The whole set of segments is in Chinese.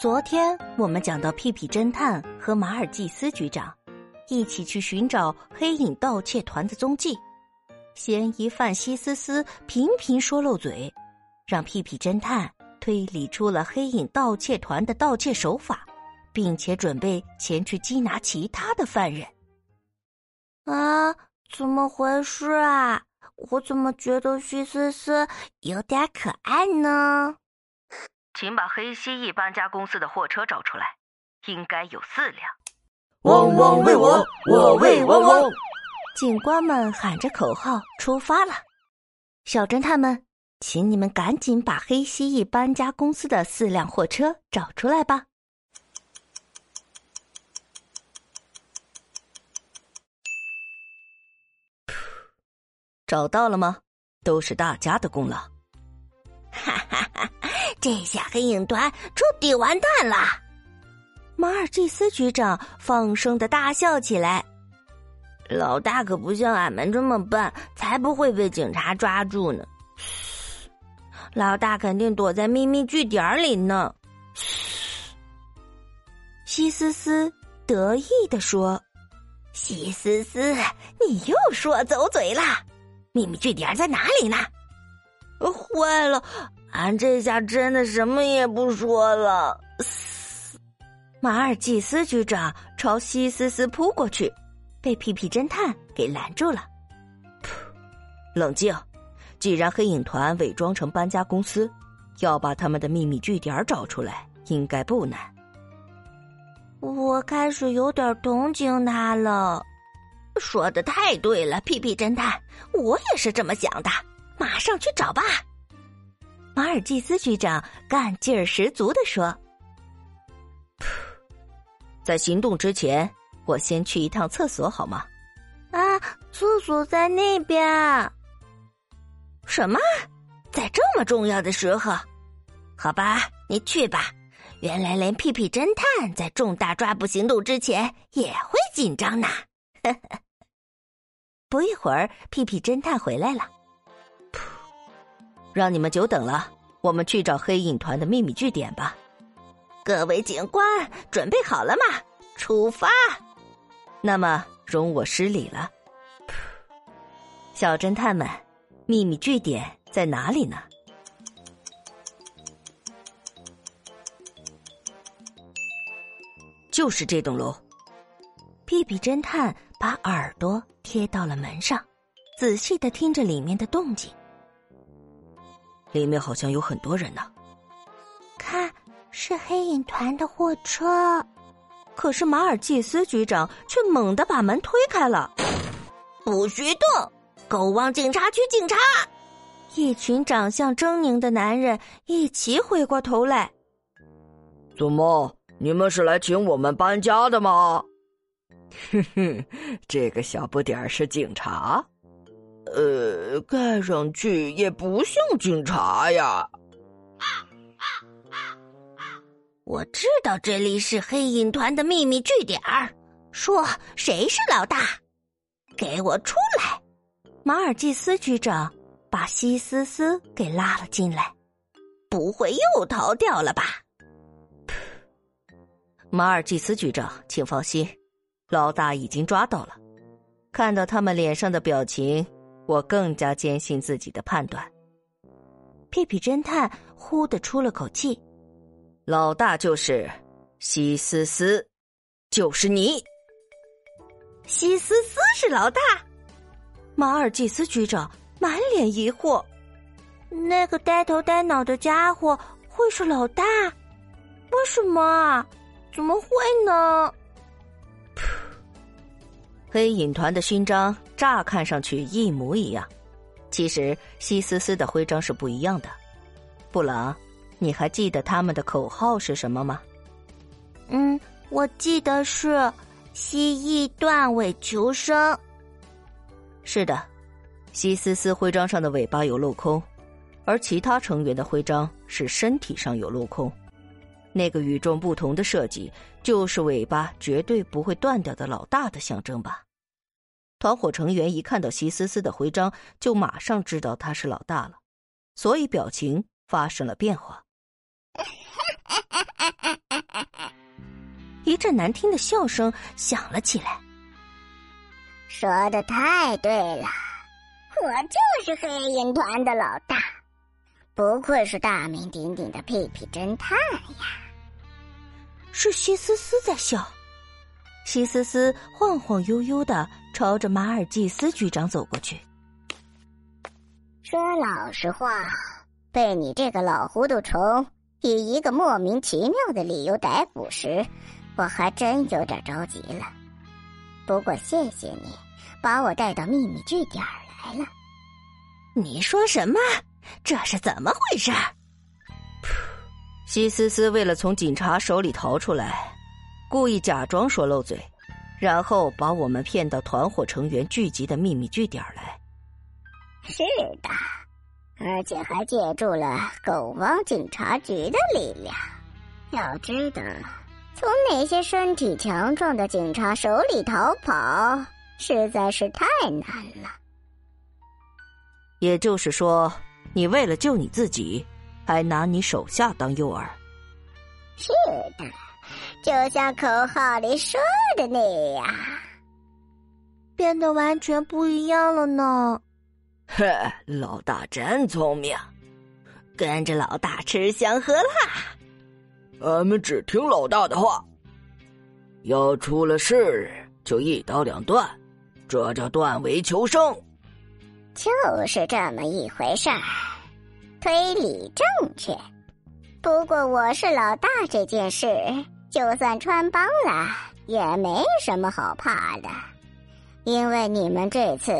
昨天我们讲到，屁屁侦探和马尔济斯局长一起去寻找黑影盗窃团的踪迹。嫌疑犯西思思频频说漏嘴，让屁屁侦探推理出了黑影盗窃团的盗窃手法，并且准备前去缉拿其他的犯人。啊，怎么回事啊？我怎么觉得西思思有点可爱呢？请把黑蜥蜴搬家公司的货车找出来，应该有四辆。汪汪为我，我为汪汪。警官们喊着口号出发了。小侦探们，请你们赶紧把黑蜥蜴搬家公司的四辆货车找出来吧。找到了吗？都是大家的功劳。哈哈哈！这下黑影团彻底完蛋了。马尔济斯局长放声的大笑起来。老大可不像俺们这么笨，才不会被警察抓住呢。老大肯定躲在秘密据点里呢。西斯斯得意的说：“西斯斯，你又说走嘴了。秘密据点在哪里呢？”坏了，俺这下真的什么也不说了。马尔济斯局长朝西斯斯扑过去，被屁屁侦探给拦住了。冷静，既然黑影团伪装成搬家公司，要把他们的秘密据点找出来，应该不难。我开始有点同情他了。说的太对了，屁屁侦探，我也是这么想的。马上去找吧，马尔济斯局长干劲儿十足的说：“在行动之前，我先去一趟厕所好吗？”啊，厕所在那边。什么？在这么重要的时候？好吧，你去吧。原来连屁屁侦探在重大抓捕行动之前也会紧张呢。不一会儿，屁屁侦探回来了。让你们久等了，我们去找黑影团的秘密据点吧。各位警官，准备好了吗？出发。那么，容我失礼了。小侦探们，秘密据点在哪里呢？就是这栋楼。屁屁侦探把耳朵贴到了门上，仔细的听着里面的动静。里面好像有很多人呢。看，是黑影团的货车。可是马尔济斯局长却猛地把门推开了。不许动！狗汪警察局警察！一群长相狰狞的男人一起回过头来。怎么，你们是来请我们搬家的吗？哼哼，这个小不点儿是警察。呃，看上去也不像警察呀。我知道这里是黑影团的秘密据点儿。说谁是老大？给我出来！马尔济斯局长把西斯斯给拉了进来。不会又逃掉了吧？马尔济斯局长，请放心，老大已经抓到了。看到他们脸上的表情。我更加坚信自己的判断。屁屁侦探呼的出了口气：“老大就是西思思，就是你。西思思是老大。”马尔济斯局长满脸疑惑：“那个呆头呆脑的家伙会是老大？为什么啊？怎么会呢？”黑影团的勋章乍看上去一模一样，其实西斯斯的徽章是不一样的。布朗，你还记得他们的口号是什么吗？嗯，我记得是“蜥蜴断尾求生”。是的，西斯斯徽章上的尾巴有镂空，而其他成员的徽章是身体上有镂空。那个与众不同的设计，就是尾巴绝对不会断掉的老大的象征吧？团伙成员一看到席思思的徽章，就马上知道他是老大了，所以表情发生了变化。一阵难听的笑声响了起来。说的太对了，我就是黑影团的老大，不愧是大名鼎鼎的屁屁侦探呀！是西思思在笑。西思思晃晃悠悠的朝着马尔济斯局长走过去。说老实话，被你这个老糊涂虫以一个莫名其妙的理由逮捕时，我还真有点着急了。不过谢谢你，把我带到秘密据点来了。你说什么？这是怎么回事？西思思为了从警察手里逃出来。故意假装说漏嘴，然后把我们骗到团伙成员聚集的秘密据点来。是的，而且还借助了狗汪警察局的力量。要知道，从那些身体强壮的警察手里逃跑，实在是太难了。也就是说，你为了救你自己，还拿你手下当诱饵。是的。就像口号里说的那样，变得完全不一样了呢。嘿，老大真聪明，跟着老大吃香喝辣。俺们只听老大的话，要出了事就一刀两断，这叫断尾求生。就是这么一回事儿，推理正确。不过我是老大这件事。就算穿帮了，也没什么好怕的，因为你们这次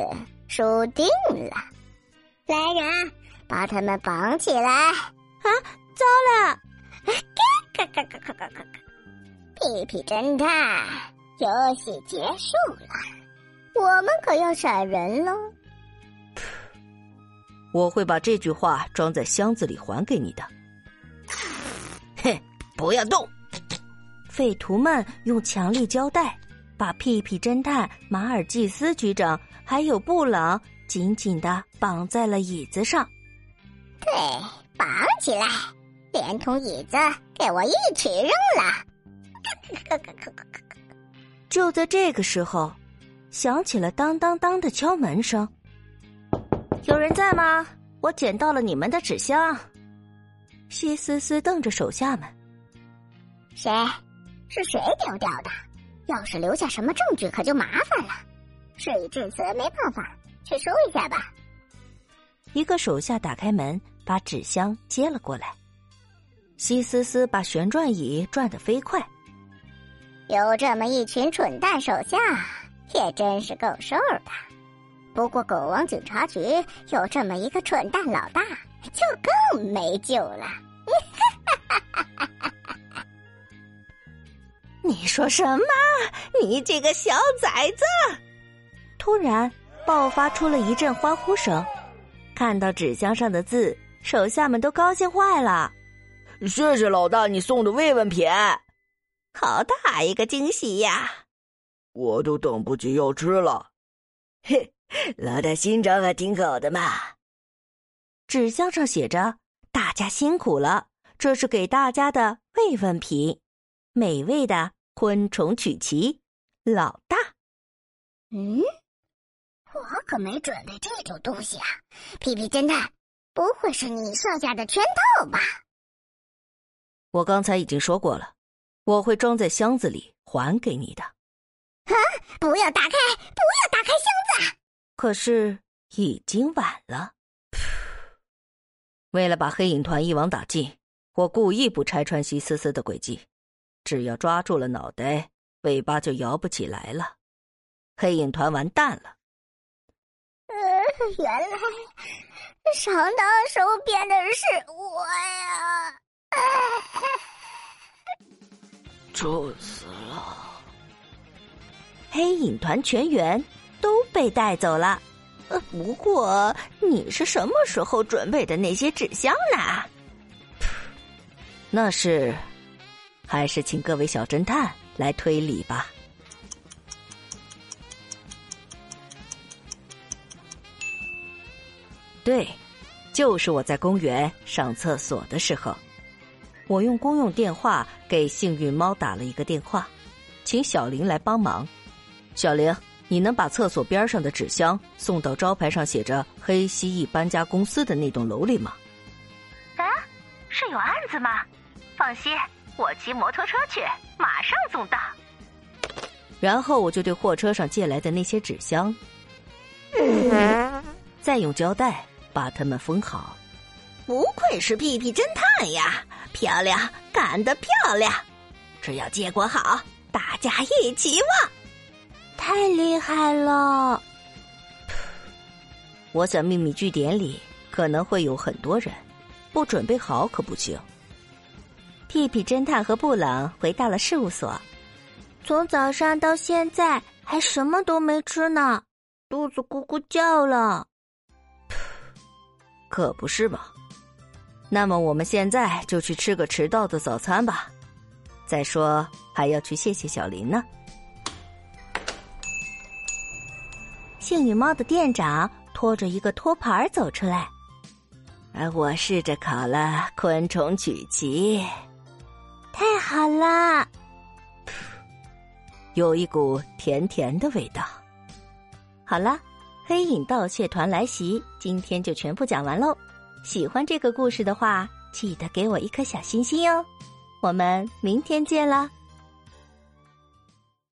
输定了。来人，把他们绑起来！啊，糟了！嘎嘎嘎嘎嘎嘎嘎！屁屁侦探，游戏结束了，我们可要闪人喽！我会把这句话装在箱子里还给你的。哼，不要动！匪徒们用强力胶带把屁屁侦探、马尔济斯局长还有布朗紧紧的绑在了椅子上。对，绑起来，连同椅子给我一起扔了。就在这个时候，响起了当当当的敲门声。有人在吗？我捡到了你们的纸箱。西思思瞪着手下们，谁？是谁丢掉的？要是留下什么证据，可就麻烦了。事已至此，没办法，去收一下吧。一个手下打开门，把纸箱接了过来。西思思把旋转椅转得飞快。有这么一群蠢蛋手下，也真是够受的。不过狗王警察局有这么一个蠢蛋老大，就更没救了。你说什么？你这个小崽子！突然爆发出了一阵欢呼声。看到纸箱上的字，手下们都高兴坏了。谢谢老大，你送的慰问品，好大一个惊喜呀！我都等不及要吃了。嘿，老大心肠还挺好的嘛。纸箱上写着：“大家辛苦了，这是给大家的慰问品。”美味的昆虫曲奇，老大。嗯，我可没准备这种东西啊！皮皮侦探，不会是你设下的圈套吧？我刚才已经说过了，我会装在箱子里还给你的。啊！不要打开！不要打开箱子！可是已经晚了。为了把黑影团一网打尽，我故意不拆穿西思思的诡计。只要抓住了脑袋，尾巴就摇不起来了，黑影团完蛋了。呃，原来上当受骗的是我呀！臭死了，黑影团全员都被带走了。呃，不过你是什么时候准备的那些纸箱呢？那是。还是请各位小侦探来推理吧。对，就是我在公园上厕所的时候。我用公用电话给幸运猫打了一个电话，请小林来帮忙。小林，你能把厕所边上的纸箱送到招牌上写着“黑蜥蜴搬家公司”的那栋楼里吗？啊，是有案子吗？放心，我骑摩托车去，马上送到。然后我就对货车上借来的那些纸箱，再用胶带把它们封好。不愧是屁屁侦探呀！漂亮，干得漂亮！只要结果好，大家一起望！太厉害了！我想秘密据点里可能会有很多人，不准备好可不行。屁屁侦探和布朗回到了事务所，从早上到现在还什么都没吃呢，肚子咕咕叫了。可不是嘛。那么我们现在就去吃个迟到的早餐吧。再说还要去谢谢小林呢。幸运猫的店长拖着一个托盘走出来，而，我试着烤了昆虫曲奇，太好啦！有一股甜甜的味道。好啦，黑影盗窃团来袭，今天就全部讲完喽。喜欢这个故事的话，记得给我一颗小心心哦！我们明天见啦。